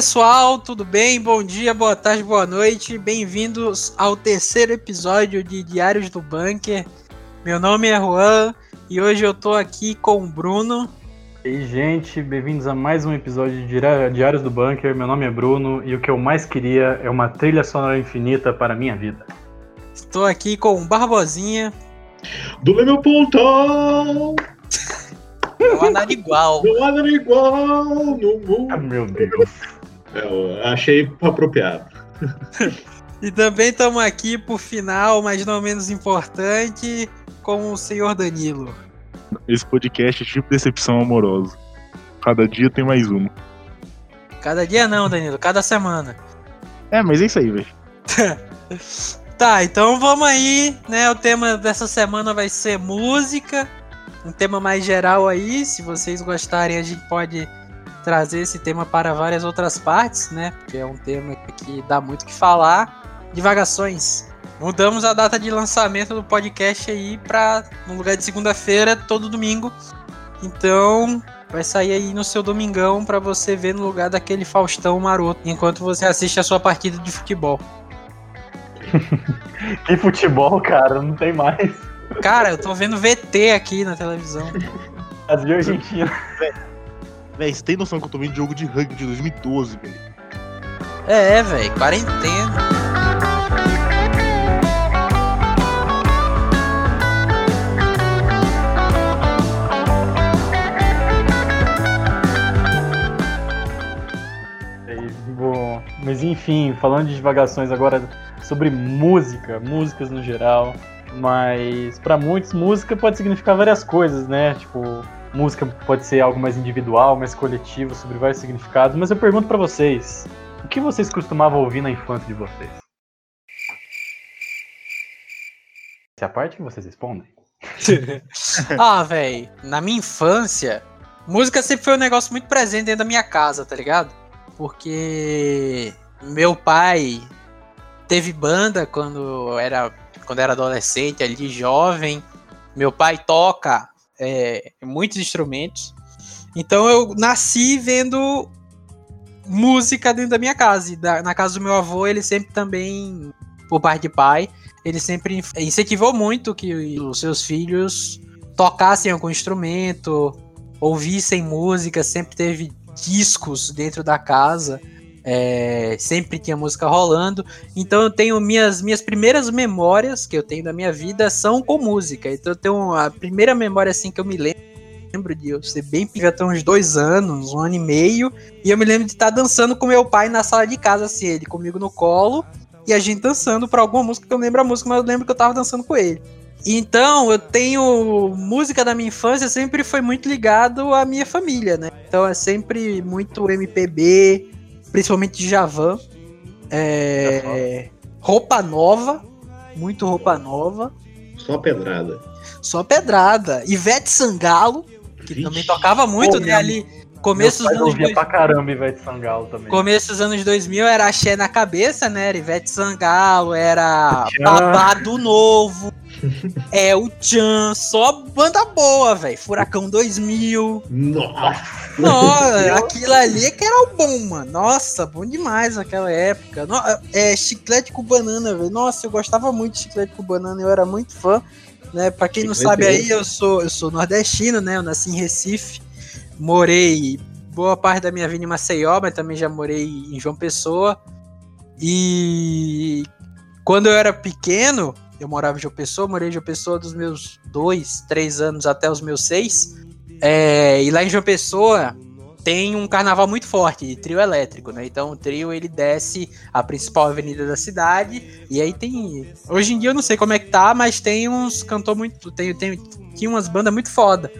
pessoal, tudo bem? Bom dia, boa tarde, boa noite. Bem-vindos ao terceiro episódio de Diários do Bunker. Meu nome é Juan e hoje eu tô aqui com o Bruno. E aí, gente, bem-vindos a mais um episódio de Diários do Bunker. Meu nome é Bruno e o que eu mais queria é uma trilha sonora infinita para a minha vida. Estou aqui com o Barbosinha. Do meu pontão! Não há nada igual. Não há nada igual no mundo. Ah, meu Deus. Eu achei apropriado. e também estamos aqui por final, mas não menos importante, com o senhor Danilo. Esse podcast é tipo decepção amorosa. Cada dia tem mais uma. Cada dia não, Danilo, cada semana. É, mas é isso aí, velho. tá, então vamos aí, né? O tema dessa semana vai ser música um tema mais geral aí. Se vocês gostarem, a gente pode trazer esse tema para várias outras partes, né? Porque é um tema que dá muito o que falar. Divagações. Mudamos a data de lançamento do podcast aí para no lugar de segunda-feira, todo domingo. Então, vai sair aí no seu domingão para você ver no lugar daquele Faustão maroto, enquanto você assiste a sua partida de futebol. que futebol, cara? Não tem mais. Cara, eu tô vendo VT aqui na televisão. Brasil e Argentina. Véi, você tem noção que eu tô vendo jogo de rugby de 2012, velho? É, é velho, quarentena. Bom, mas enfim, falando de divagações agora sobre música, músicas no geral. Mas para muitos, música pode significar várias coisas, né? Tipo, música pode ser algo mais individual, mais coletivo, sobre vários significados. Mas eu pergunto para vocês, o que vocês costumavam ouvir na infância de vocês? Essa é a parte que vocês respondem? ah, velho, na minha infância, música sempre foi um negócio muito presente dentro da minha casa, tá ligado? Porque meu pai teve banda quando era quando era adolescente, ali jovem. Meu pai toca é, muitos instrumentos. Então eu nasci vendo música dentro da minha casa. Da, na casa do meu avô, ele sempre também, por parte de pai, ele sempre incentivou muito que os seus filhos tocassem algum instrumento, ouvissem música, sempre teve discos dentro da casa. É, sempre tinha música rolando. Então eu tenho minhas, minhas primeiras memórias que eu tenho da minha vida são com música. Então eu tenho a primeira memória assim que eu me lembro de eu ser bem até uns dois anos, um ano e meio. E eu me lembro de estar dançando com meu pai na sala de casa, assim, ele comigo no colo. E a gente dançando para alguma música que eu lembro a música, mas eu lembro que eu tava dançando com ele. Então, eu tenho música da minha infância sempre foi muito ligado à minha família, né? Então é sempre muito MPB, principalmente de Javan. É, roupa nova, muito roupa nova. Só pedrada. Só pedrada. Ivete Sangalo, que Vixe. também tocava muito, Pô, né? Ali, começo dos anos. Dois... pra caramba Ivete Sangalo também. Começo dos anos 2000 era axé na cabeça, né? Era Ivete Sangalo, era Babado Novo. É o Chan, só banda boa, velho. Furacão 2000. Nossa. Nossa, aquilo ali que era o bom, mano. Nossa, bom demais naquela época. No, é, chiclete com banana, velho. Nossa, eu gostava muito de chiclete com banana, eu era muito fã. Né? Pra quem não sabe aí, eu sou, eu sou nordestino, né? Eu nasci em Recife. Morei boa parte da minha vida em Maceió, mas também já morei em João Pessoa. E quando eu era pequeno, eu morava em João Pessoa, morei em João Pessoa dos meus dois, três anos até os meus seis. É, e lá em João Pessoa tem um carnaval muito forte, de trio elétrico, né? Então o trio ele desce a principal avenida da cidade e aí tem. Hoje em dia eu não sei como é que tá, mas tem uns cantor muito. Tem, tem, tinha umas bandas muito foda.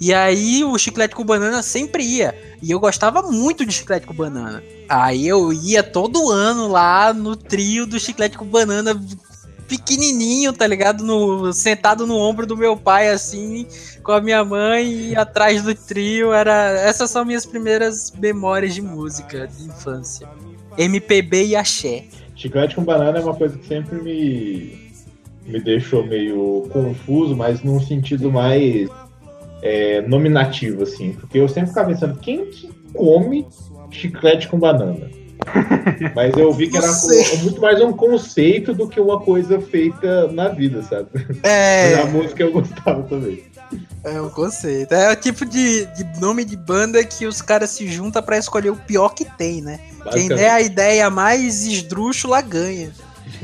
E aí o chiclete com banana sempre ia. E eu gostava muito de chiclete com banana. Aí eu ia todo ano lá no trio do chiclete com banana pequenininho, tá ligado? No, sentado no ombro do meu pai, assim, com a minha mãe e atrás do trio. Era, essas são minhas primeiras memórias de música de infância. MPB e axé. Chiclete com banana é uma coisa que sempre me, me deixou meio confuso, mas num sentido mais é, nominativo, assim. Porque eu sempre ficava pensando, quem que come chiclete com banana. Mas eu vi que era sei. muito mais um conceito do que uma coisa feita na vida, sabe? Mas É, a música eu gostava também. é um conceito. É o tipo de, de nome de banda que os caras se juntam pra escolher o pior que tem, né? Quem der a ideia mais esdrúxula ganha.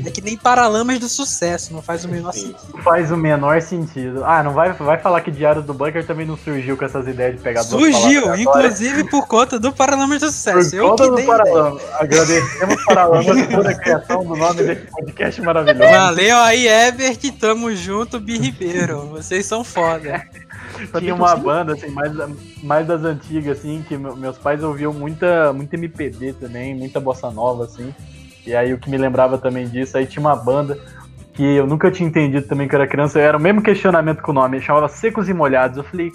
É que nem Paralamas do Sucesso, não faz o menor sentido. Faz o menor sentido. Ah, não vai, vai falar que Diário do Bunker também não surgiu com essas ideias de pegar Surgiu, inclusive por conta do Paralamas do Sucesso. Por Eu conta que do dei a ideia. Paralama. Agradecemos Paralamas por a criação do nome desse podcast maravilhoso. Valeu aí, Ebert, tamo junto, Bi Ribeiro. Vocês são foda. Tinha uma banda, assim, mais, mais das antigas, assim, que me- meus pais ouviam muita, muita MPB também, muita bossa nova, assim. E aí o que me lembrava também disso, aí tinha uma banda que eu nunca tinha entendido também que eu era criança, era o mesmo questionamento com o nome, chamava Secos e Molhados. Eu falei,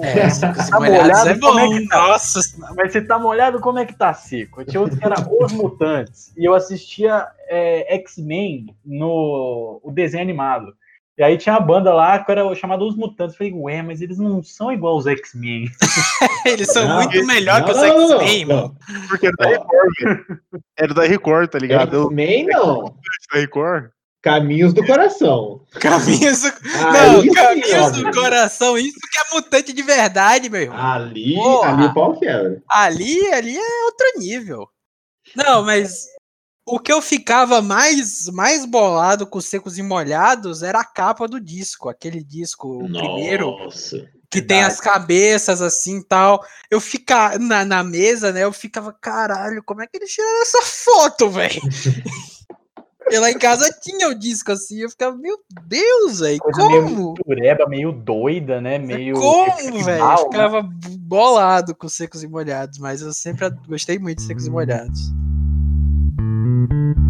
É, Secos e Tá Molhados molhado, é como é bom. que tá? Nossa, mas se tá molhado, como é que tá seco? Tinha outro que era Os Mutantes. E eu assistia é, X-Men no o desenho animado. E aí tinha a banda lá que era chamada Os Mutantes. Eu falei, ué, mas eles não são igual os X-Men. eles são Não, muito melhor que os Não, não, não, X-Men, mano. Porque era da. Record, velho. Era da Record, tá ligado? X-Men não. da Record. Caminhos do coração. Caminhos do... Aí Não, sim, caminhos do coração, isso que é mutante de verdade, meu irmão. Ali, Porra. ali o pau quebra. Ali, ali é outro nível. Não, mas o que eu ficava mais, mais bolado com os secos e molhados era a capa do disco, aquele disco, o primeiro, Nossa. que tem verdade. as cabeças assim tal. Eu ficava na, na mesa, né? Eu ficava, caralho, como é que eles tiraram essa foto, velho? E lá em casa tinha o disco assim, eu ficava, meu Deus, velho, Coisa meio como? mistureba, meio doida, né? Meio. Como, velho? Eu né? ficava bolado com secos e molhados, mas eu sempre gostei muito de secos e molhados. Cara,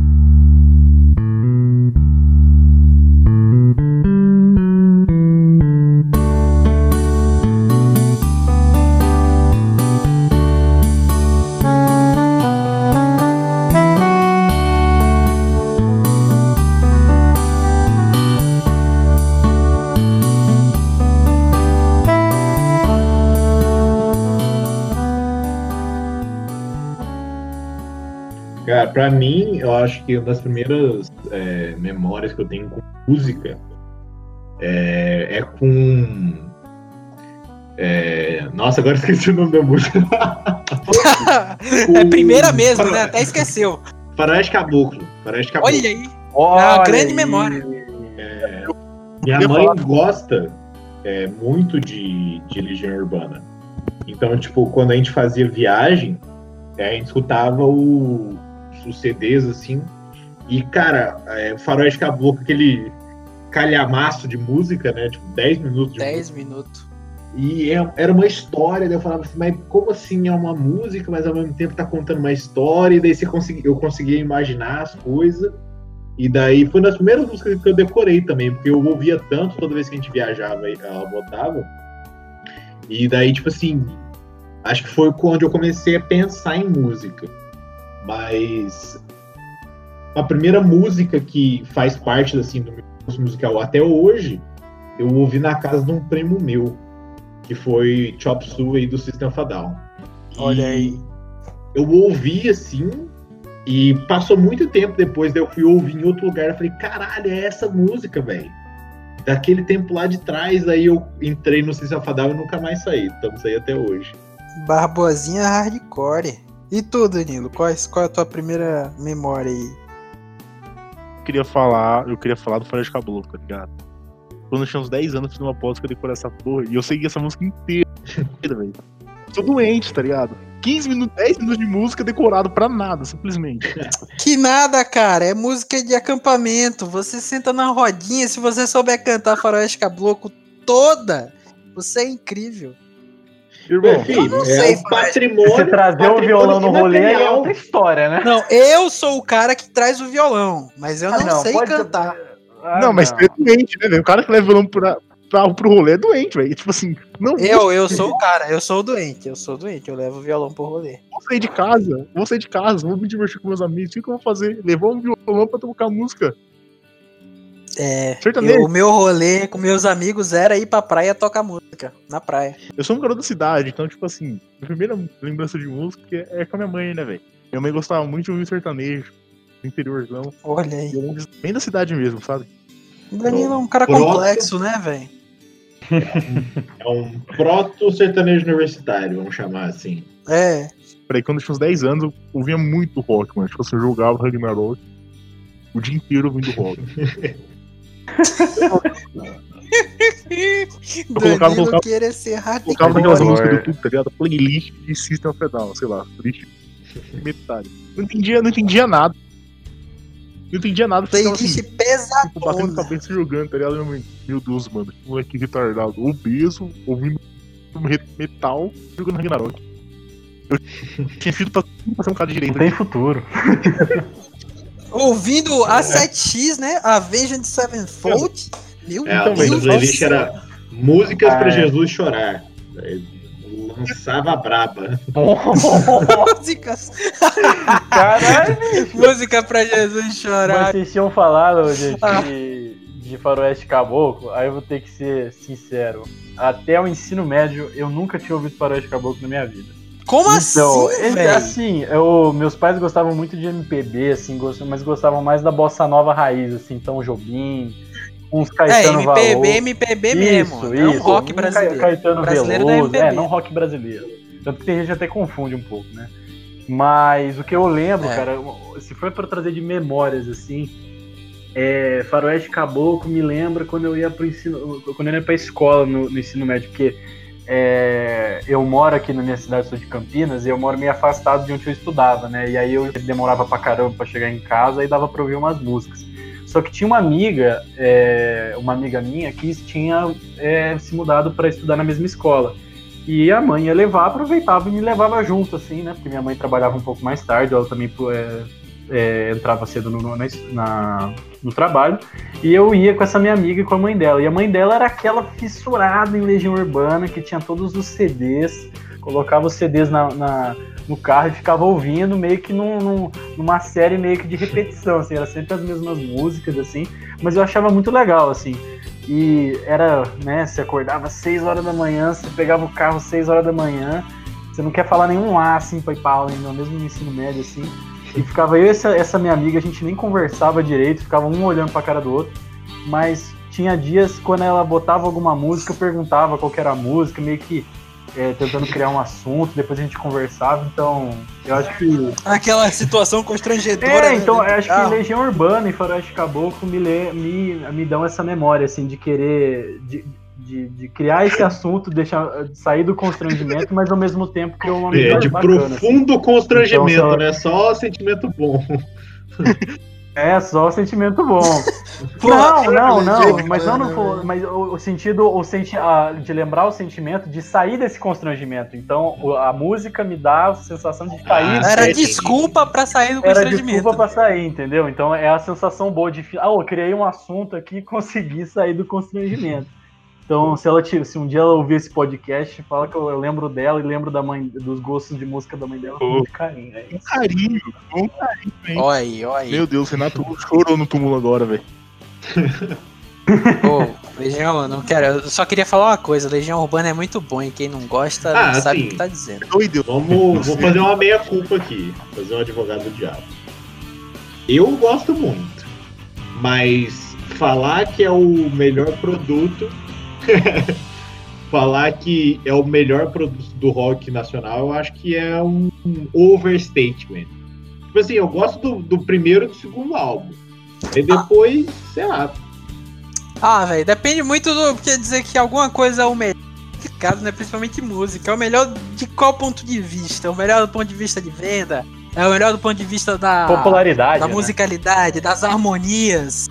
pra mim, eu acho que uma das primeiras é, memórias que eu tenho com música é, é com. é, nossa, agora esqueci o nome da música. é primeira mesmo, Faro- né? Até esqueceu. Faroeste Caboclo. Faroeste Caboclo. Olha aí. Olha É uma grande aí. memória. Minha Eu mãe gosta é, muito de, de Legião Urbana. Então, tipo, quando a gente fazia viagem, é, a gente escutava o- os CDs assim. E, cara, é, o Faroeste Caboclo, aquele calhamaço de música, né? Tipo, 10 minutos de 10 minutos. e é- era uma história, daí eu falava assim, mas como assim é uma música, mas ao mesmo tempo tá contando uma história, e daí você consegui, eu conseguia imaginar as coisas. E daí foi uma das primeiras músicas que eu decorei também, porque eu ouvia tanto toda vez que a gente viajava e ela botava. E daí, tipo assim, acho que foi quando eu comecei a pensar em música. Mas a primeira música que faz parte assim, do meu gosto musical até hoje, eu ouvi na casa de um primo meu que foi Chop Suey do System of a Down. Olha E aí. Eu ouvi assim, e passou muito tempo depois, daí eu fui ouvir em outro lugar, eu falei, caralho, é essa música, velho. Daquele tempo lá de trás, aí eu entrei no System of a Down e nunca mais saí. Estamos aí até hoje. Barbosinha hardcore. E tu, Danilo? Qual, qual é a tua primeira memória aí? Eu queria falar, eu queria falar do Faroeste Caboclo, tá ligado? Quando eu tinha uns 10 anos, eu fiz uma pós que eu decorei essa porra e eu segui essa música inteira, velho. Tô doente, tá ligado? 15 minutos, 10 minutos de música decorado pra nada, simplesmente. Que nada, cara. É música de acampamento. Você senta na rodinha. Se você souber cantar Faroeste Caboclo toda, você é incrível. Irmão, É, filho, não é sei, um patrimônio. Você trazer o patrimônio violão no rolê é outra história, né? Não, eu sou o cara que traz o violão, mas eu Ah, não, sei cantar. Ah, não, mas você é doente, né, velho? O cara que leva violão pra, pra, pro rolê é doente, velho. Tipo assim, não Eu, eu sou o cara, eu sou o doente, eu sou o doente, eu levo o violão pro rolê. vou sair de casa, vou sair de casa, vou me divertir com meus amigos. O que que eu vou fazer? Levar um violão pra tocar música. É, Sertanejo. eu- o meu rolê com meus amigos era ir pra praia tocar música, na praia. Eu sou um garoto da cidade, então, tipo assim, a primeira lembrança de música é com a minha mãe, né, velho? Minha mãe gostava muito de ouvir sertanejo, do interiorzão. Olha aí. Bem da cidade mesmo, sabe? O Danilo é um cara Pronto. complexo, né, velho? É um proto-sertanejo universitário, vamos chamar assim. É. Peraí, quando eu tinha uns 10 anos, eu ouvia muito rock, mano. Tipo assim, eu jogava Ragnarok o dia inteiro ouvindo rock. colocava- Danilo colocava- querer ser Colocava naquelas músicas do YouTube, tá ligado? Playlist de System of a Down, sei lá. Playlist metade. Não entendia, não entendia nada. Não entendia nada. Ficava assim, Playlist tipo, batendo pesadona. cabeça e jogando, tá ligado? Meu Deus, mano, que moleque retardado, obeso, ouvindo me- metal, jogando Ragnarok. Eu tinha sido pra, pra ser um cara de Não tem futuro. Ouvindo a 7X, né? Avenged Sevenfold. Meu É, a Deus do playlist era músicas Ah, pra é. Jesus chorar. Lançava a braba. Músicas. Caralho! Música pra Jesus Mas chorar. vocês tinham falado, gente, Ah. de, de faroeste caboclo, aí eu vou ter que ser sincero. Até o ensino médio, eu nunca tinha ouvido faroeste caboclo na minha vida. Como Então, assim, é- velho? assim, eu, meus pais gostavam muito de MPB, assim, mas gostavam mais da bossa nova raiz, assim, então Jobim, uns É, Caetano MPB, Veloso. MPB mesmo. Isso, não isso. rock brasileiro. Ca- Caetano Brasileiro Veloso, é, não rock brasileiro. Tanto que tem gente que até confunde um pouco, né? Mas o que eu lembro, É. cara, se for pra trazer de memórias, assim, é, Faroeste Caboclo me lembra quando eu ia pro ensino, quando eu ia pra escola no, no ensino médio, porque é, eu moro aqui na minha cidade, sou de Campinas, e eu moro meio afastado de onde eu estudava, né? E aí eu demorava pra caramba pra chegar em casa e dava pra ouvir umas músicas. Só que tinha uma amiga, é, uma amiga minha, que tinha é, se mudado para estudar na mesma escola. E a mãe ia levar, aproveitava e me levava junto, assim, né? Porque minha mãe trabalhava um pouco mais tarde, ela também é, é, entrava cedo no, no- na, no trabalho. E eu ia com essa minha amiga e com a mãe dela. E a mãe dela era aquela fissurada em Legião Urbana, que tinha todos os CDs, colocava os CDs na, na- no carro e ficava ouvindo, meio que num- num- numa série meio que de repetição, assim, era sempre as mesmas músicas, assim, mas eu achava muito legal, assim. E era, né, você acordava às 6 horas da manhã, você pegava o carro às 6 horas da manhã, você não quer falar nenhum A, assim, pai Paulo, ainda, mesmo no ensino médio, assim. E ficava eu e essa, essa minha amiga, a gente nem conversava direito, ficava um olhando pra cara do outro, mas tinha dias quando ela botava alguma música, eu perguntava qual que era a música, meio que é, tentando criar um assunto, depois a gente conversava, então eu acho que Aquela situação constrangedora. é, né, então, do acho que carro. Legião Urbana e Faroeste Caboclo me, lê- me, me dão essa memória, assim, de querer. De, de, de criar esse assunto, deixar de sair do constrangimento, mas ao mesmo tempo criar uma É, de bacana. assim. profundo constrangimento, Então, ela- né? Só sentimento bom. É, só sentimento bom. Não, não, não, mas não no, Urbana, mas o, o sentido, o senti ah, de lembrar o sentimento de sair desse constrangimento. Então, o- a música me dá a sensação de sair. Ah, Era desculpa pra sair do Era constrangimento. desculpa pra sair, entendeu? Então é a sensação boa de. Ah, eu criei um assunto aqui e consegui sair do constrangimento. Então, se ela tira, se um dia ela ouvir esse podcast, fala que eu, lembro dela e lembro da mãe, dos gostos de música da mãe dela com muito carinho. É Com carinho, com carinho, hein? Olha aí, olha aí. Meu Deus, Renato chorou no túmulo agora, velho. Legião, eu não quero. Eu só queria falar uma coisa: Legião Urbana é muito bom e quem não gosta Ah, não sabe o que tá dizendo. Doido. Vamos, vou fazer uma meia-culpa aqui. Fazer um advogado do diabo. Eu gosto muito. Mas falar que é o melhor produto. falar que é o melhor produto do rock nacional, eu acho que é um overstatement. Tipo assim, eu gosto do, do primeiro e do segundo álbum. E depois, sei lá. Ah, velho, depende muito do. Quer dizer que alguma coisa é o melhor. Complicado, né? Principalmente música. É o melhor de qual ponto de vista? É o melhor do ponto de vista de venda? É o melhor do ponto de vista da. Popularidade. da né? musicalidade, das harmonias,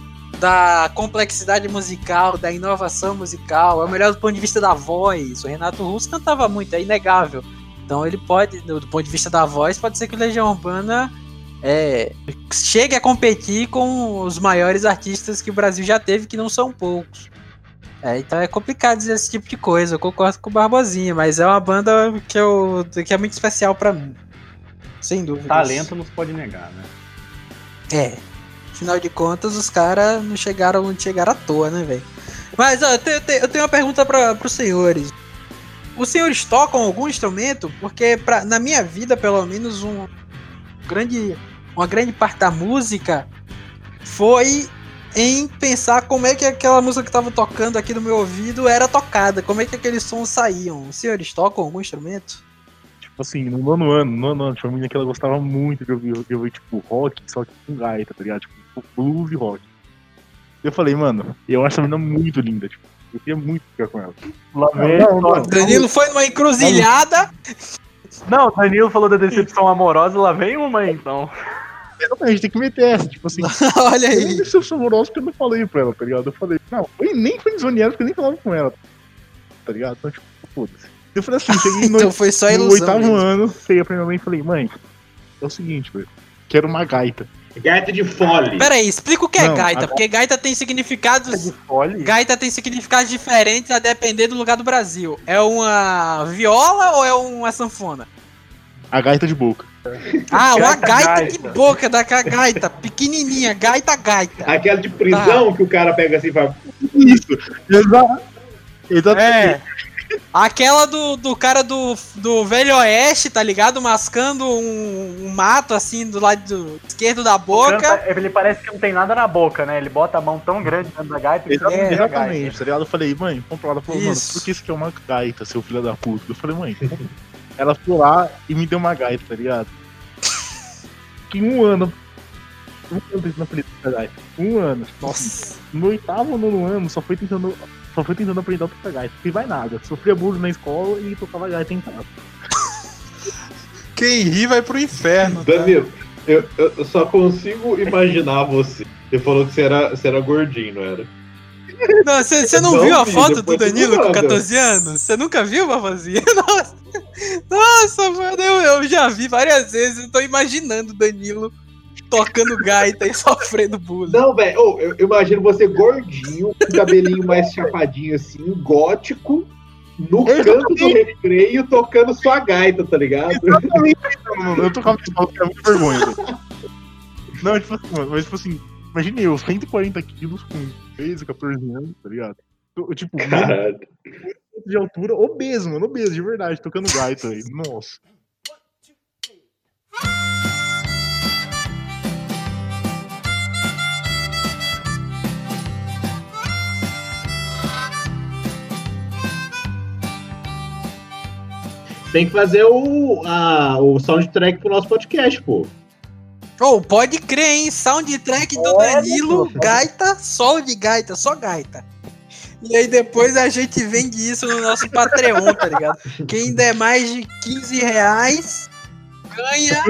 da complexidade musical, da inovação musical. É o melhor do ponto de vista da voz. O Renato Russo cantava muito, é inegável. Então ele pode, do, ponto de vista da voz, pode ser que o Legião Urbana é, chegue a competir com os maiores artistas que o Brasil já teve, que não são poucos. É, então é complicado dizer esse tipo de coisa. Eu concordo com o Barbosinha, mas é uma banda que, eu, que é muito especial pra mim. Sem dúvida. Talento não se pode negar, né? É. Afinal de contas, os caras não chegaram onde chegaram à toa, né, velho? Mas ó, eu, tenho, eu tenho uma pergunta para os senhores. Os senhores tocam algum instrumento? Porque pra, na minha vida, pelo menos, um grande, uma grande parte da música foi em pensar como é que aquela música que estava tocando aqui no meu ouvido era tocada, como é que aqueles sons saíam. Os senhores tocam algum instrumento? Tipo assim, no nono ano, no nono ano, tinha uma menina que ela gostava muito de ouvir, de ouvir tipo, rock, só que com gaita, tá ligado? Tipo, blues e rock. Eu falei, mano, eu acho essa menina muito linda, tipo, eu queria muito ficar com ela. Lá vem. Não, não, Danilo foi numa encruzilhada. Não, Danilo falou da decepção amorosa, lá vem uma aí, então. Exatamente, a gente tem que meter essa, tipo assim. Olha Eu nem aí. decepção amorosa porque eu não falei pra ela, tá ligado? Eu falei, não, foi, nem foi zoneado porque eu nem falava com ela, tá ligado? Então, tipo, foda-se. Eu falei assim, cheguei no, Então foi só no oitavo mesmo. ano, cheguei pra minha mãe e falei, mãe, é o seguinte, velho, quero uma gaita. Gaita de fole. Pera aí, explica o que é Não, gaita, a- porque gaita tem significados. De fole? Gaita tem significados diferentes a depender do lugar do Brasil. É uma viola ou é uma sanfona? A gaita de boca. Ah, uma Gaita, gaita de gaita. boca daquela gaita, pequenininha, gaita gaita. Aquela de prisão que o cara pega assim e fala. Isso, exato. Exatamente. É, Aquela do, do cara do, do Velho Oeste, tá ligado? Mascando um, um mato assim do lado do esquerdo da boca. canta- ele parece que não tem nada na boca, né? Ele bota a mão tão grande dentro da gaita que Exa- você não vê a exatamente, gaita. tá ligado? Eu falei, mãe, compra ela. Ela falou, mano, por que isso aqui é uma gaita, seu filho da puta? Eu falei, mãe, ela foi lá e me deu uma gaita, tá ligado? Fiquei um ano. Um ano tentando aprender gaita. Um ano. Nossa. No oitavo ou nono ano, só foi tentando. Só foi tentando aprender a tocar gaita. E vai nada. Sofria bullying na escola e tocava gaita em casa. Quem ri vai pro inferno. tá? Danilo, eu, eu só consigo imaginar você. Você falou que você era, você era gordinho, não era? Não, você não, Não viu a foto do Danilo com manda. 14 anos? Você nunca viu, Babazinha? Nossa, Nossa mano, eu, eu já vi várias vezes. Eu tô imaginando o Danilo tocando gaita e sofrendo bullying. Não, velho, ô, eu, imagino você gordinho, com o cabelinho mais chapadinho assim, gótico, no canto do recreio, tocando sua gaita, tá ligado? Não, eu tocava na escola, que era muito vergonha. Não, tipo assim, mano, mas tipo assim, imagine eu, 140 quilos com 13, 14 anos, tá ligado? Eu, tipo, Caralho. de altura, obeso, mano, obeso, de verdade, tocando gaita, velho. Nossa. Tem que fazer o, a, o soundtrack pro nosso podcast, pô. Oh, pode crer, hein? Soundtrack do Olha, Danilo, pô. gaita, solo de gaita, só gaita. E aí depois a gente vende isso no nosso Patreon, tá ligado? Quem der mais de 15 reais ganha,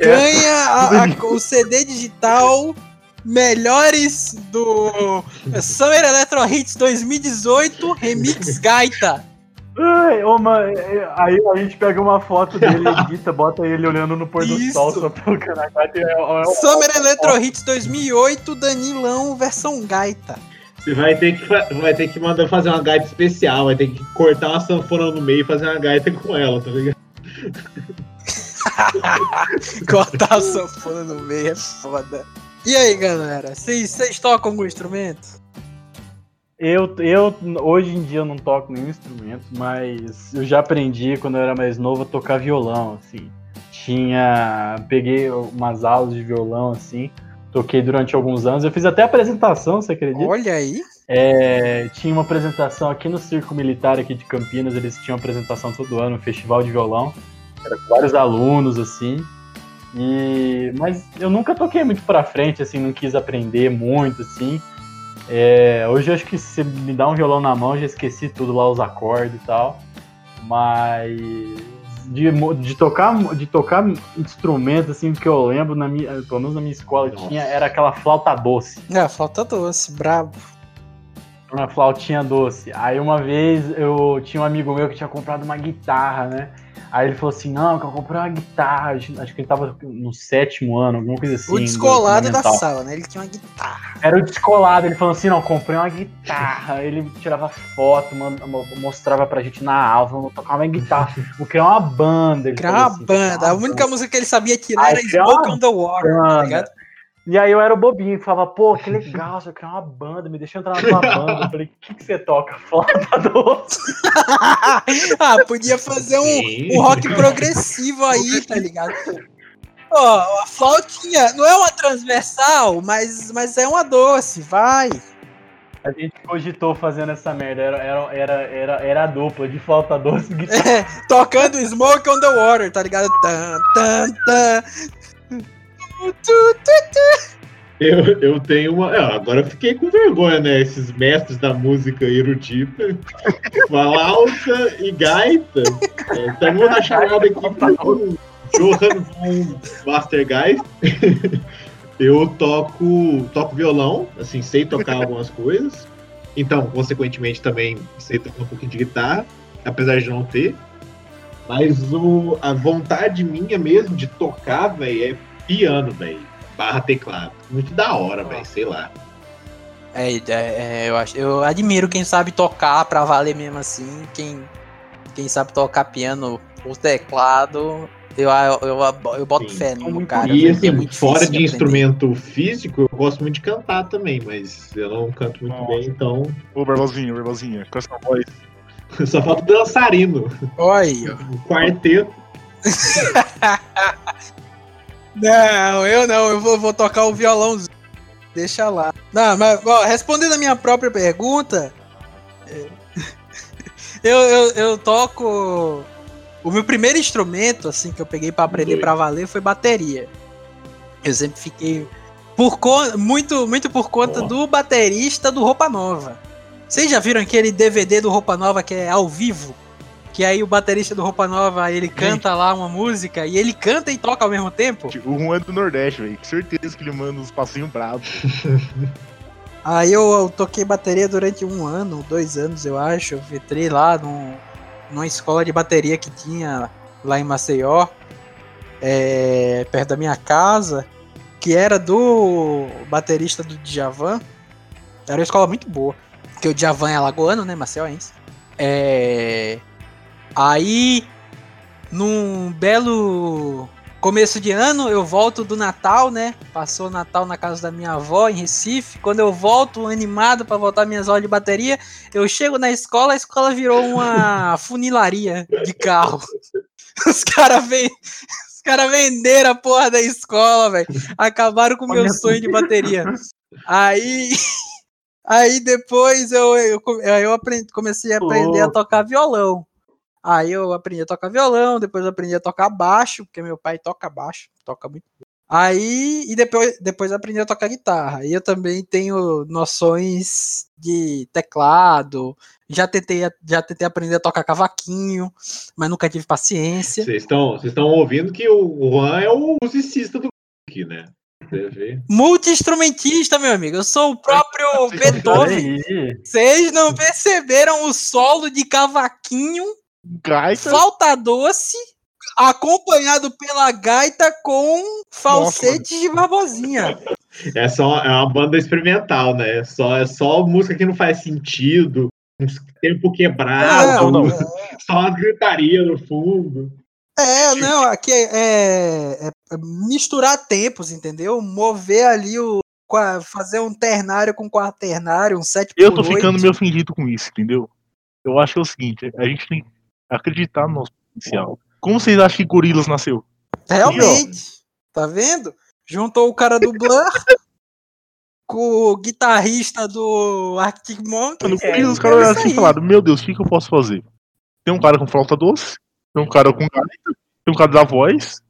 ganha a- a- o CD digital melhores do Summer Electro Hits 2018 Remix Gaita. Ai, ô, mano, é, aí a gente pega uma foto dele, edita, bota ele olhando no pôr do Isso. sol, só. É, é, é, Summer Electro Hits 2008 Danilão versão Gaita. Você vai ter que, vai ter que mandar fazer uma gaita especial, vai ter que cortar uma sanfona no meio e fazer uma gaita com ela, tá ligado? Cortar a sanfona no meio é foda. E aí, galera? Vocês tocam algum instrumento? Eu, eu, hoje em dia, não toco nenhum instrumento, mas eu já aprendi, quando eu era mais novo, a tocar violão, assim. Tinha... Peguei umas aulas de violão, assim, toquei durante alguns anos. Eu fiz até apresentação, você acredita? Olha aí. É, tinha uma apresentação aqui no Circo Militar aqui de Campinas, eles tinham apresentação todo ano, um festival de violão. Era com vários alunos, assim. E, mas eu nunca toquei muito pra frente, assim, não quis aprender muito, assim. É, hoje eu acho que se me dá um violão na mão, eu já esqueci tudo lá, os acordes e tal. Mas de, de tocar de tocar instrumento, assim, que eu lembro, na minha, pelo menos na minha escola Nossa. tinha, era aquela flauta doce. É, flauta doce, brabo. Uma flautinha doce. Aí uma vez eu tinha um amigo meu que tinha comprado uma guitarra, né? Aí ele falou assim: não, que eu comprei uma guitarra. Acho que ele tava no sétimo ano, alguma coisa assim. o descolado do da sala, né? Ele tinha uma guitarra. Era o descolado. Ele falou assim: não, comprei uma guitarra. Ele tirava foto, mostrava pra gente na aula, tocar uma guitarra. Vou criar uma banda. Criar uma assim, banda. A única música que ele sabia tirar era Smoke on the Water, tá ligado? E aí eu era o bobinho, falava, pô, que legal, você quer uma banda, me deixa entrar na tua banda. Eu falei, o que, que você toca? Flauta doce. ah, podia fazer um, um rock progressivo aí, tá ligado? Ó, a flautinha não é uma transversal, mas, mas é uma doce, vai. A gente cogitou fazendo essa merda, era, era, era, era, era a dupla de flauta doce e guitarra. É, tocando Smoke on the Water, tá ligado? Tan, tan, tan. Eu, eu tenho uma. é, agora eu fiquei com vergonha, né? Esses mestres da música erudita. Flauta e gaita. É, Estamos na chamada aqui com Johann von Mastergeist. Eu toco, toco violão, assim, sei tocar algumas coisas. Então, consequentemente, também sei tocar um pouquinho de guitarra, apesar de não ter. Mas o, a vontade minha mesmo de tocar, velho, é piano, velho. Barra teclado. Muito da hora, velho, sei lá. É, é, é, eu, acho, eu admiro quem sabe tocar pra valer mesmo assim. Quem, quem sabe tocar piano ou teclado. Eu, eu, eu, eu boto Sim. fé no Muito cara. e velho, assim, é muito fora de aprender. instrumento físico, eu gosto muito de cantar também, mas eu não canto muito Nossa. bem, então Ô, Barbosinha, Barbosinha, com essa voz. só falta o dançarino, Olha o quarteto. Não, eu não, eu vou, vou tocar o violão. Deixa lá. Não, mas ó, respondendo a minha própria pergunta, é, eu, eu, eu toco. O meu primeiro instrumento, assim, que eu peguei pra aprender pra valer foi bateria. Eu sempre fiquei. Por con- muito, muito por conta Ó. do baterista do Roupa Nova. Vocês já viram aquele DVD do Roupa Nova que é ao vivo? Que aí o baterista do Roupa Nova, ele canta lá uma música e ele canta e toca ao mesmo tempo? O Juan é do Nordeste, velho. Com certeza que ele manda uns passinhos bravos. Aí eu, eu toquei bateria durante um ano, dois anos, eu acho. Eu entrei lá num, numa escola de bateria que tinha lá em Maceió, é, perto da minha casa, que era do baterista do Djavan. Era uma escola muito boa, porque o Djavan é alagoano, né, maceióense. É, aí, num belo começo de ano, eu volto do Natal, né? Passou o Natal na casa da minha avó, em Recife. Quando eu volto animado pra voltar minhas aulas de bateria, eu chego na escola, a escola virou uma funilaria de carro. Os caras vem, os cara venderam a porra da escola, velho. Acabaram com o meu sonho de bateria. Aí. Aí depois eu, eu, eu aprendi, comecei a aprender a tocar violão. Aí eu aprendi a tocar violão, depois eu aprendi a tocar baixo, porque meu pai toca baixo, toca muito. Aí, e depois, depois eu aprendi a tocar guitarra. E eu também tenho noções de teclado. Já tentei, já tentei aprender a tocar cavaquinho, mas nunca tive paciência. Vocês estão vocês estão ouvindo que o Juan é o musicista do aqui, né? Multi-instrumentista, meu amigo. Eu sou o próprio Beethoven. Vocês não perceberam o solo de cavaquinho, Gaita. flauta doce, acompanhado pela gaita com falsete de barbosinha. É só é uma banda experimental, né? É só, é só música que não faz sentido, uns tempo quebrado, Não, só uma gritaria no fundo. É, não, aqui é, é- é misturar tempos, entendeu? Mover ali o. Fazer um ternário com quaternário, um 7 Eu por tô 8. ficando meio ofendido com isso, entendeu? Eu acho que é o seguinte, a gente tem acreditar no nosso potencial. Como vocês acham que Gorilas nasceu? Realmente. Tá vendo? Juntou o cara do Blur com o guitarrista do Arctic Monkeys. Mano, É, os é caras assim falaram, meu Deus, o que, que eu posso fazer? Tem um cara com flauta doce, tem um cara com gaita, tem um cara da voz,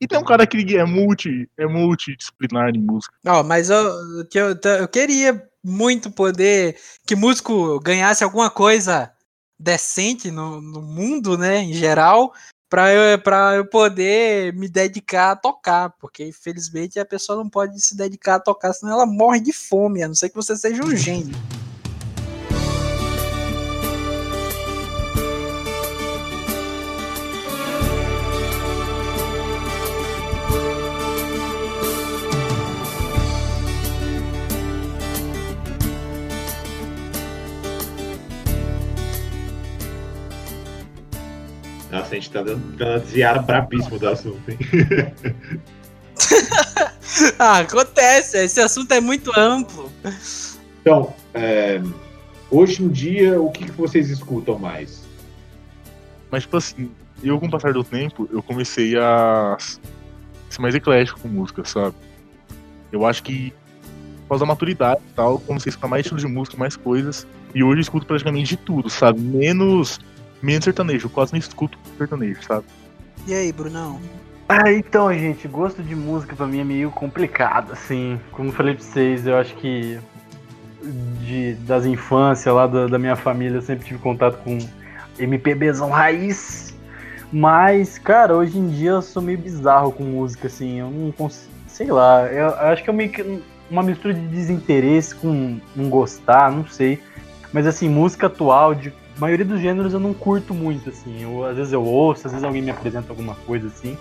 e tem um cara que é multi, é multidisciplinar em música. Ó, mas eu, que eu, eu queria muito poder que músico ganhasse alguma coisa decente no, no mundo, né, em geral, pra eu, pra eu poder me dedicar a tocar, porque infelizmente a pessoa não pode se dedicar a tocar, senão ela morre de fome, a não ser que você seja um gênio. Nossa, a gente tá dando, uma desviada brabíssima do assunto, hein? Ah, acontece, esse assunto é muito amplo. Então, é, hoje em dia, o que, que vocês escutam mais? Mas, tipo assim, eu com o passar do tempo, eu comecei a ser mais eclético com música, sabe? Eu acho que por causa da maturidade e tal, comecei a escutar mais estilo de música, mais coisas. E hoje eu escuto praticamente de tudo, sabe? Menos, menos sertanejo, eu quase nem escuto sertanejo, sabe? E aí, Brunão? Ah, então, gente, gosto de música pra mim é meio complicado, assim. Como eu falei pra vocês, eu acho que de, das infâncias lá da, da minha família eu sempre tive contato com MPBzão raiz. Mas, cara, hoje em dia eu sou meio bizarro com música, assim. Eu não consigo. Sei lá, eu, eu acho que é meio que uma mistura de desinteresse com não gostar, não sei. Mas, assim, música atual, de maioria dos gêneros eu não curto muito, assim. Eu, às vezes eu ouço, às vezes alguém me apresenta alguma coisa assim.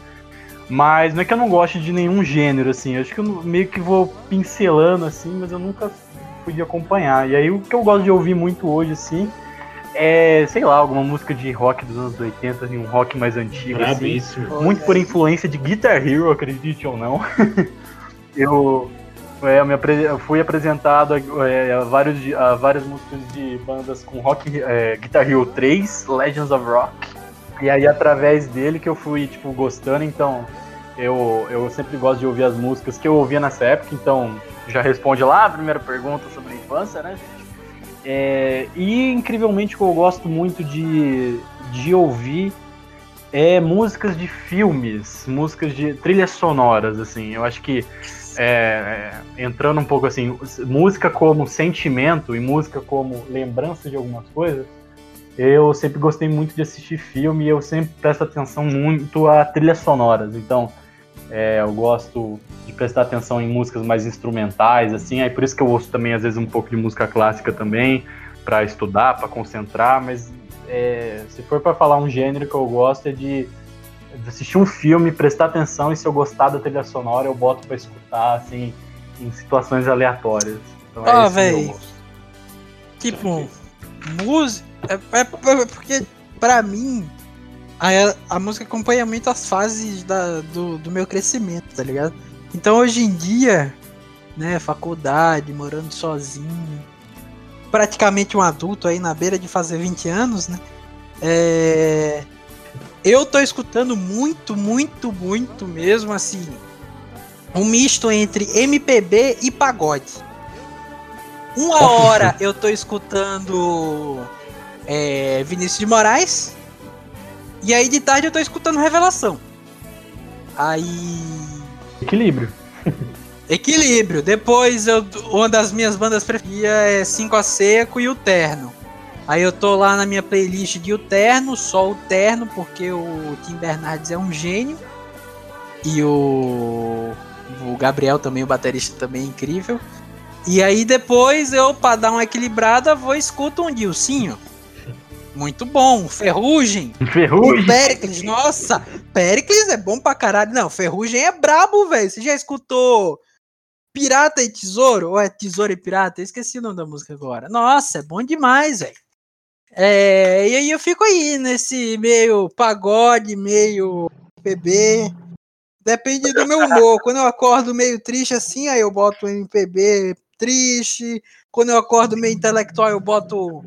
Mas não é que eu não goste de nenhum gênero, assim. Eu acho que eu meio que vou pincelando, assim, mas eu nunca fui de acompanhar. E aí o que eu gosto de ouvir muito hoje, assim, é, sei lá, alguma música de rock dos anos 80, assim, um rock mais antigo, assim. Bravíssimo. Muito por influência de Guitar Hero, acredite ou não. eu, é, eu, fui apresentado a, é, a vários, a várias músicas de bandas com rock, é, Guitar Hero 3, Legends of Rock. E aí, através dele que eu fui, tipo, gostando, então eu, eu sempre gosto de ouvir as músicas que eu ouvia nessa época, então já responde lá a primeira pergunta sobre a infância, né, gente? É, e incrivelmente o que eu gosto muito de, de ouvir é músicas de filmes, músicas de trilhas sonoras, assim. Eu acho que é, é, entrando um pouco assim, música como sentimento e música como lembrança de algumas coisas, eu sempre gostei muito de assistir filme e eu sempre presto atenção muito a trilhas sonoras. Então, é, eu gosto de prestar atenção em músicas mais instrumentais, assim. Aí por isso que eu ouço também às vezes um pouco de música clássica também para estudar, para concentrar. Mas é, se for para falar um gênero que eu gosto é de, de assistir um filme, prestar atenção e se eu gostar da trilha sonora eu boto para escutar, assim, em situações aleatórias. Então é Ah, esse o meu véi. gosto. Tipo, música. É, é- é porque, pra mim, a, a música acompanha muito as fases da, do, do meu crescimento, tá ligado? Então, hoje em dia, né, faculdade, morando sozinho, praticamente um adulto aí na beira de fazer 20 anos, né? É, eu tô escutando muito, muito, muito mesmo, assim, um misto entre MPB e pagode. Uma hora eu tô escutando é, Vinícius de Moraes. E aí de tarde eu tô escutando Revelação. Aí. Equilíbrio. Equilíbrio. Depois eu, uma das minhas bandas preferidas é 5 a Seco e o Terno. Aí eu tô lá na minha playlist de O Terno, só o Terno, porque o Tim Bernardes é um gênio. E o, o Gabriel também, o baterista também é incrível. E aí depois eu, pra dar uma equilibrada, vou e escuto um Dilcinho. Muito bom. Ferrugem. Ferrugem. Pericles, nossa, Pericles é bom pra caralho. Não, Ferrugem é brabo, velho. Você já escutou Pirata e Tesouro? Ou é Tesouro e Pirata? Eu esqueci o nome da música agora. Nossa, é bom demais, velho. É, e aí eu fico aí nesse meio pagode, meio PB. Depende do meu humor. Quando eu acordo meio triste assim, aí eu boto um MPB triste. Quando eu acordo meio intelectual, eu boto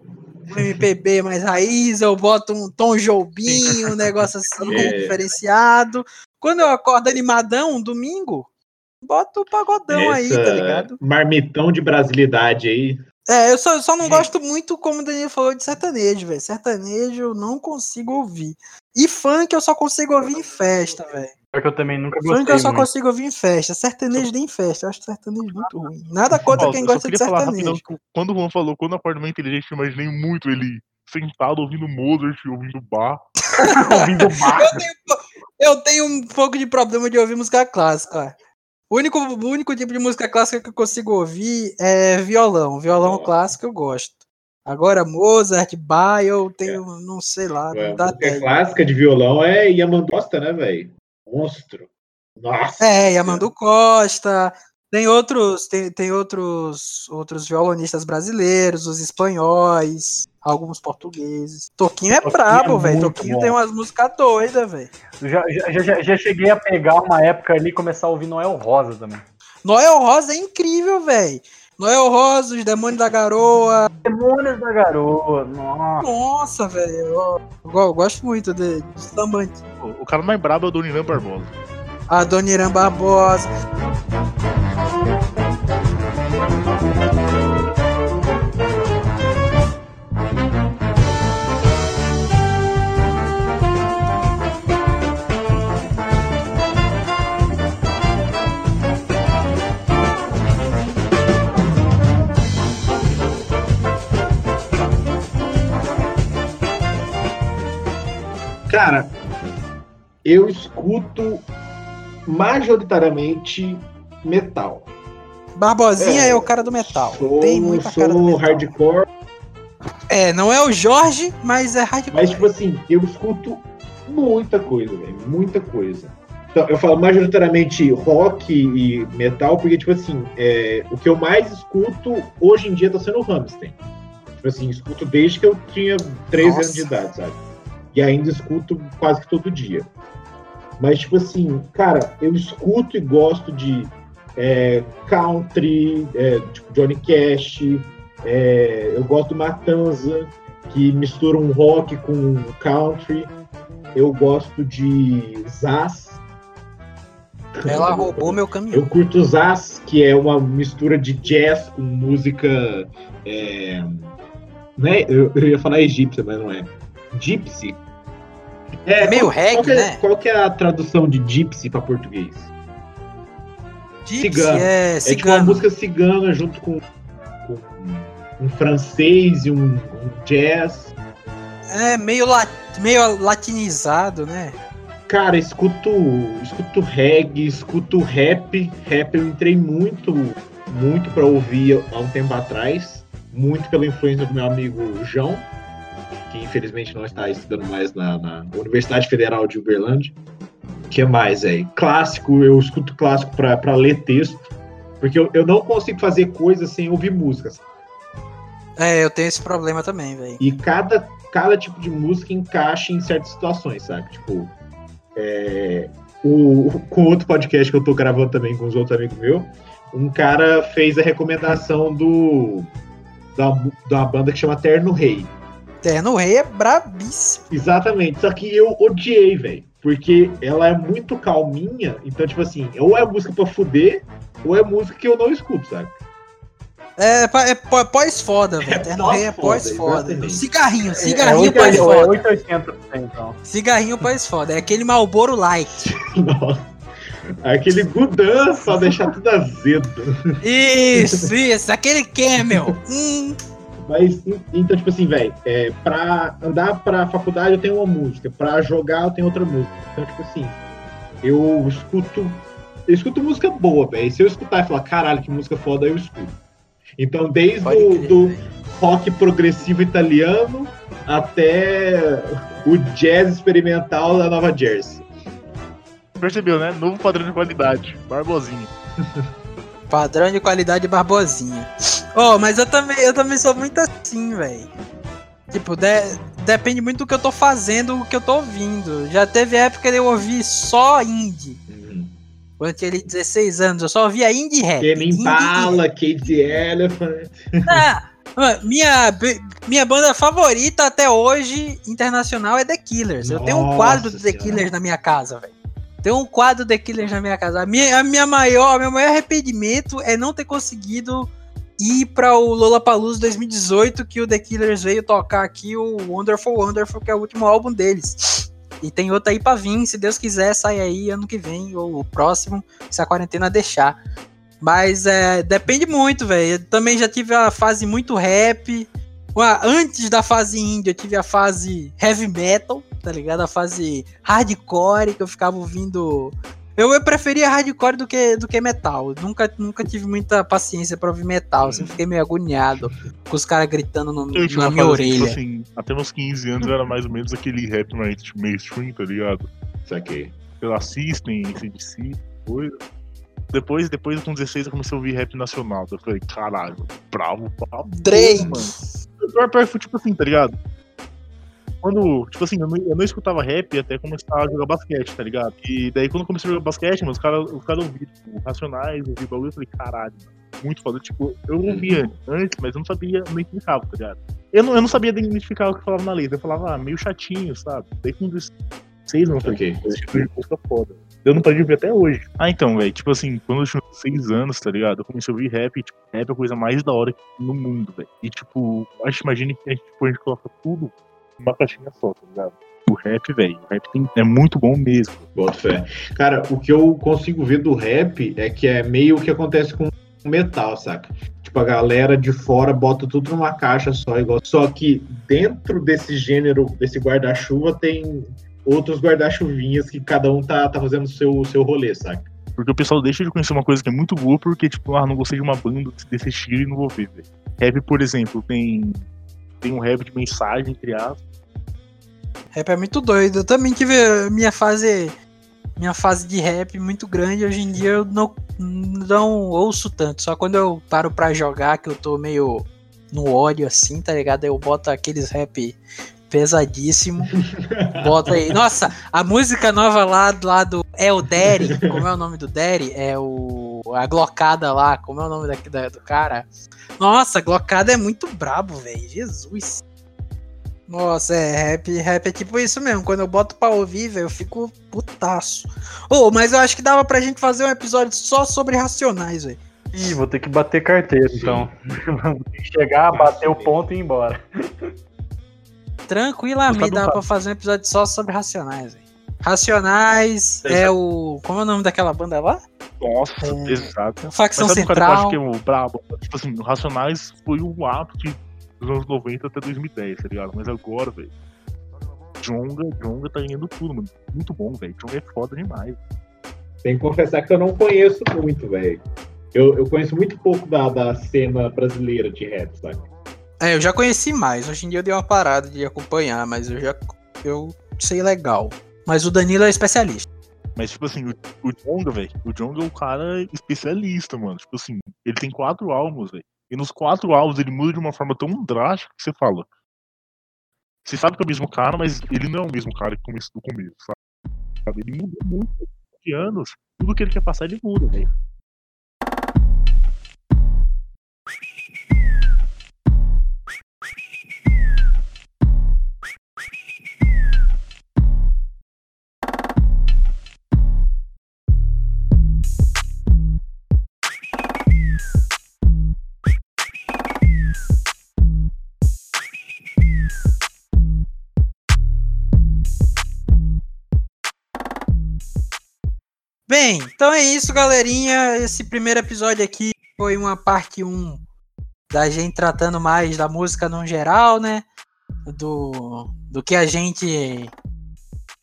um MPB mais raiz, eu boto um Tom Jobim, um negócio assim, É. diferenciado. Quando eu acordo animadão, um domingo, boto o pagodão aí, tá Essa ligado? Marmitão de brasilidade aí. É, eu só, eu só não Sim. gosto muito, como o Daniel falou, de sertanejo, velho. Sertanejo eu não consigo ouvir. E funk eu só consigo ouvir em festa, velho. Pior que eu também nunca gostei Funk eu só muito. consigo ouvir em festa. Sertanejo nem em festa. Eu acho sertanejo muito ruim. Nada contra Ó, quem gosta de rapidão sertanejo. que quando o Juan falou, quando eu acordo meio inteligente, eu imaginei muito ele sentado ouvindo Mozart, ouvindo Bach. ouvindo bar. Eu tenho, eu tenho um pouco de problema de ouvir música clássica. O único, o único tipo de música clássica que eu consigo ouvir é violão. Violão Ó. clássico eu gosto. Agora, Mozart, Bach, eu tenho, não sei lá, A não dá música tédio. clássica de violão é Yamandu Costa, né, velho? Monstro. Nossa. É, Yamandu Costa. Tem outros, tem, tem outros, outros violonistas brasileiros, os espanhóis, alguns portugueses. Toquinho é Toquinho brabo, é velho. Toquinho bom. tem umas músicas doidas, velho. Já, já, já, já cheguei a pegar uma época ali e começar a ouvir Noel Rosa também. Noel Rosa é incrível, velho. Noel Rosa, os Demônios da Garoa. Demônios da Garoa, nossa. Nossa, velho. Eu, eu gosto muito de, de samba antigo. O cara mais brabo é o Doniran Barbosa. A Dona Irã Barbosa. Cara, eu escuto majoritariamente metal. Barbosinha é, É, o cara do metal. Sou, Tem muita sou cara do metal. hardcore, É, não é o Jorge, mas é hardcore. mas tipo assim, eu escuto muita coisa, velho, muita coisa. Então, eu falo majoritariamente rock e metal, porque, tipo assim, é, o que eu mais escuto hoje em dia tá sendo o Hamster. Tipo assim, escuto desde que eu tinha 13 Nossa. anos de idade, sabe? E ainda escuto quase que todo dia. Mas, tipo assim, cara, eu escuto e gosto de é, country, é, tipo Johnny Cash, é, eu gosto do Matanza, que mistura um rock com country. Eu gosto de Zaz. Ela roubou meu Eu caminhão. curto Zaz, que é uma mistura de jazz com música. É, né? eu, eu ia falar egípcia, mas não é. Gypsy. É, Meio qual, reggae, qual que é, né? Qual que é a tradução de gypsy para português? Gypsy cigano. é É tipo uma música cigana junto com, com um francês e um, um jazz. É meio, la- meio latinizado, né? Cara, escuto, escuto reggae, escuto rap. Rap eu entrei muito, muito para ouvir há um tempo atrás. Muito pela influência do meu amigo João, que infelizmente não está estudando mais na, na Universidade Federal de Uberlândia. que mais, aí? Clássico, eu escuto clássico para ler texto. Porque eu, eu não consigo fazer coisas sem ouvir músicas. É, eu tenho esse problema também, velho. E cada, cada tipo de música encaixa em certas situações, sabe? Tipo, é, o, com outro podcast que eu tô gravando também com os outros amigos meus, um cara fez a recomendação do da, da banda que chama Terno Rei. Terno Rei é brabíssimo. Exatamente, só que eu odiei, velho. Porque ela é muito calminha, então, tipo assim, ou é música pra fuder, ou é música que eu não escuto, sabe? É, é pó- pós-foda, velho. É Terno Rei é pós-foda, exatamente. Cigarrinho, É cigarrinho 8, é pós-foda. 880, então. Cigarrinho pós-foda. É aquele Malboro Light. Nossa. Aquele Gudan pra deixar tudo azedo. Isso, isso. Aquele Camel. Hum, Mas, en- então, tipo assim, velho, é, pra andar pra faculdade eu tenho uma música, pra jogar eu tenho outra música. Então, tipo assim, eu escuto. Eu escuto música boa, velho. Se eu escutar e falar, caralho, que música foda, eu escuto. Então, desde o do rock progressivo italiano até o jazz experimental da Nova Jersey. Percebeu, né? Novo padrão de qualidade. Barbosinho. Padrão de qualidade barbosinha. Oh, mas eu também, eu também sou muito assim, velho. Tipo, de- depende muito do que eu tô fazendo, o que eu tô ouvindo. Já teve época de eu ouvir só indie. Quando eu tinha ali 16 anos, eu só ouvia indie rap. Indie Impala, Kate Elephant. Ah, minha, minha banda favorita até hoje, internacional, é The Killers. Eu tenho um Nossa quadro do The Senhora. Killers na minha casa, velho. Tem um quadro The Killers na minha casa. A minha, a minha maior, meu maior arrependimento é não ter conseguido ir para o Lollapalooza 2018, que o The Killers veio tocar aqui o Wonderful Wonderful, que é o último álbum deles. E tem outro aí pra vir, se Deus quiser, sai aí ano que vem, ou o próximo, se a quarentena deixar. Mas é, depende muito, velho. Também já tive a fase muito rap. Antes da fase indie, eu tive a fase heavy metal, tá ligado? A fase hardcore, que eu ficava ouvindo. Eu, eu preferia hardcore do que, do que metal. Eu Nunca, nunca tive muita paciência pra ouvir metal. Eu sempre fiquei meio agoniado com os caras gritando no- Eu na uma minha assim, tipo orelha. assim, até meus 15 anos era mais ou menos aquele rap mais tipo, mainstream, tá ligado? Saquei. Pela System, CDC, coisa. Depois, depois com 16 eu comecei a ouvir rap nacional. Eu falei, caralho, bravo, bravo. Drake. mano. O pior, pior foi tipo assim, tá ligado? Quando, tipo assim, eu não, eu não escutava rap até começar a jogar basquete, tá ligado? E daí quando eu comecei a jogar basquete, mano, os caras os cara ouviram, tipo, Racionais, ouvi bagulho, eu falei, caralho, mano, muito foda. Tipo, eu ouvia antes, mas eu não sabia, não identificava, tá ligado? Eu não, eu não sabia identificar o que falava na letra, eu falava, ah, meio chatinho, sabe? Daí com seis anos, eu falei, esse tipo de música foda. Eu não parei de ouvir até hoje. Ah, então, velho, tipo assim, quando eu tinha seis anos, tá ligado? Eu comecei a ouvir rap, e, tipo, rap é a coisa mais da hora no mundo, velho. E, tipo, acho, imagine que a gente, tipo, a gente coloca tudo numa caixinha só, tá ligado? O rap, velho, o rap tem, é muito bom mesmo. Boto fé. Cara, o que eu consigo ver do rap é que é meio o que acontece com o metal, saca? Tipo, a galera de fora bota tudo numa caixa só, igual. Só que dentro desse gênero, desse guarda-chuva, tem outros guarda-chuvinhas que cada um tá, tá fazendo o seu, seu rolê, saca? Porque o pessoal deixa de conhecer uma coisa que é muito boa porque, tipo, ah, não gostei de uma banda desse estilo e não vou ver, velho. Rap, por exemplo, tem, tem um rap de mensagem, entre aspas. Rap é muito doido. Eu também tive minha fase. Minha fase de rap muito grande. Hoje em dia eu não, não ouço tanto. Só quando eu paro pra jogar, que eu tô meio no ódio assim, tá ligado? Eu boto aqueles rap pesadíssimo. Bota aí. Nossa, a música nova lá, lá do. É o Derry. Como é o nome do Derry? É o. A Glocada lá. Como é o nome daqui, da, do cara? Nossa, a Glocada é muito brabo, velho. Jesus. Nossa, é, rap, rap é tipo isso mesmo. Quando eu boto pra ouvir, velho, eu fico putaço. Oh, mas eu acho que dava pra gente fazer um episódio só sobre Racionais, velho. Ih, vou ter que bater carteira, Sim. então. Vou ter que chegar, bater o ponto e ir embora. Tranquilamente dá pra fazer um episódio só sobre Racionais, véio. Racionais é, é o. Como é o nome daquela banda lá? Nossa, é... exato. Facção Mas Central. eu acho que é o brabo? Tipo assim, Racionais foi o ápice dos anos 90 até 2010, tá ligado? Mas agora, velho. Jonga, Jonga tá ganhando tudo, mano. Muito bom, velho. Jonga é foda demais. Tem que confessar que eu não conheço muito, velho. Eu, eu conheço muito pouco da, da cena brasileira de rap, sabe? É, eu já conheci mais. Hoje em dia eu dei uma parada de acompanhar, mas eu já eu sei legal. Mas o Danilo é especialista. Mas, tipo assim, o, o Jonga, velho, o Jonga é um cara especialista, mano. Tipo assim, ele tem quatro álbuns, velho. E nos quatro álbuns ele muda de uma forma tão drástica que você fala. Você sabe que é o mesmo cara, mas ele não é o mesmo cara que começou do começo, sabe? Ele mudou muito. De anos, tudo que ele quer passar, ele muda, velho. Então é isso, galerinha. Esse primeiro episódio aqui foi uma parte 1 da gente tratando mais da música no geral, né? Do, do que a gente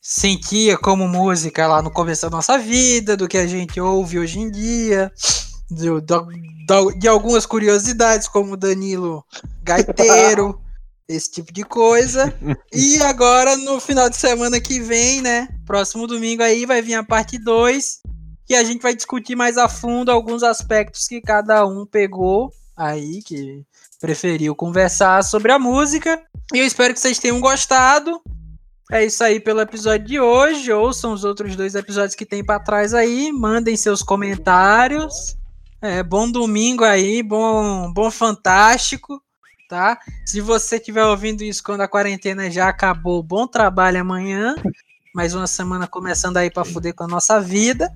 sentia como música lá no começo da nossa vida, do que a gente ouve hoje em dia, do, do, de algumas curiosidades, como Danilo Gaiteiro, esse tipo de coisa. E agora, no final de semana que vem, né? Próximo domingo aí vai vir a parte 2. Que a gente vai discutir mais a fundo alguns aspectos que cada um pegou aí, que preferiu conversar sobre a música. E eu espero que vocês tenham gostado. É isso aí pelo episódio de hoje. Ouçam os outros dois episódios que tem para trás aí. Mandem seus comentários. É, bom domingo aí, bom, bom fantástico tá? Se você estiver ouvindo isso quando a quarentena já acabou, bom trabalho amanhã. Mais uma semana começando aí para fuder com a nossa vida.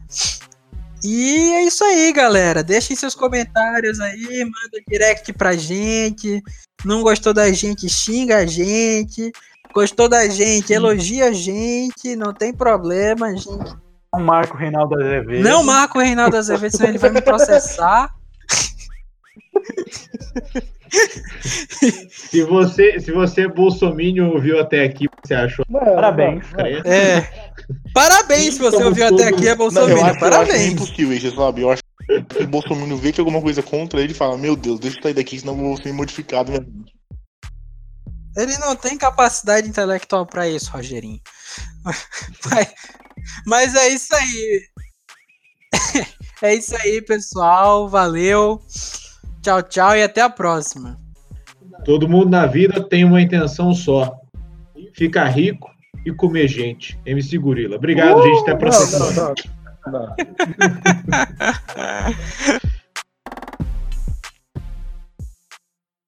E é isso aí, galera. Deixem seus comentários aí, manda direct pra gente. Não gostou da gente, xinga a gente. Gostou da gente, elogia a gente, não tem problema, gente. Não marca o Reinaldo Azevedo. Não marca o Reinaldo Azevedo, senão ele vai me processar. Se você, se você bolsominion ouviu até aqui, você achou? Parabéns. É. Parabéns se você ouviu até aqui, é bolsominion. Parabéns. Eu acho impossível isso, sabe? Eu acho que o bolsominion vê que alguma coisa contra ele e fala: Meu Deus, deixa eu sair daqui, senão eu vou ser modificado. Ele não tem capacidade intelectual para isso, Rogerinho. Mas, mas é isso aí. É isso aí, pessoal. Valeu. Tchau, tchau e até a próxima. Todo mundo na vida tem uma intenção só. ficar rico e comer gente. MC Gorila. Obrigado, gente. Até a próxima. Não, não, não.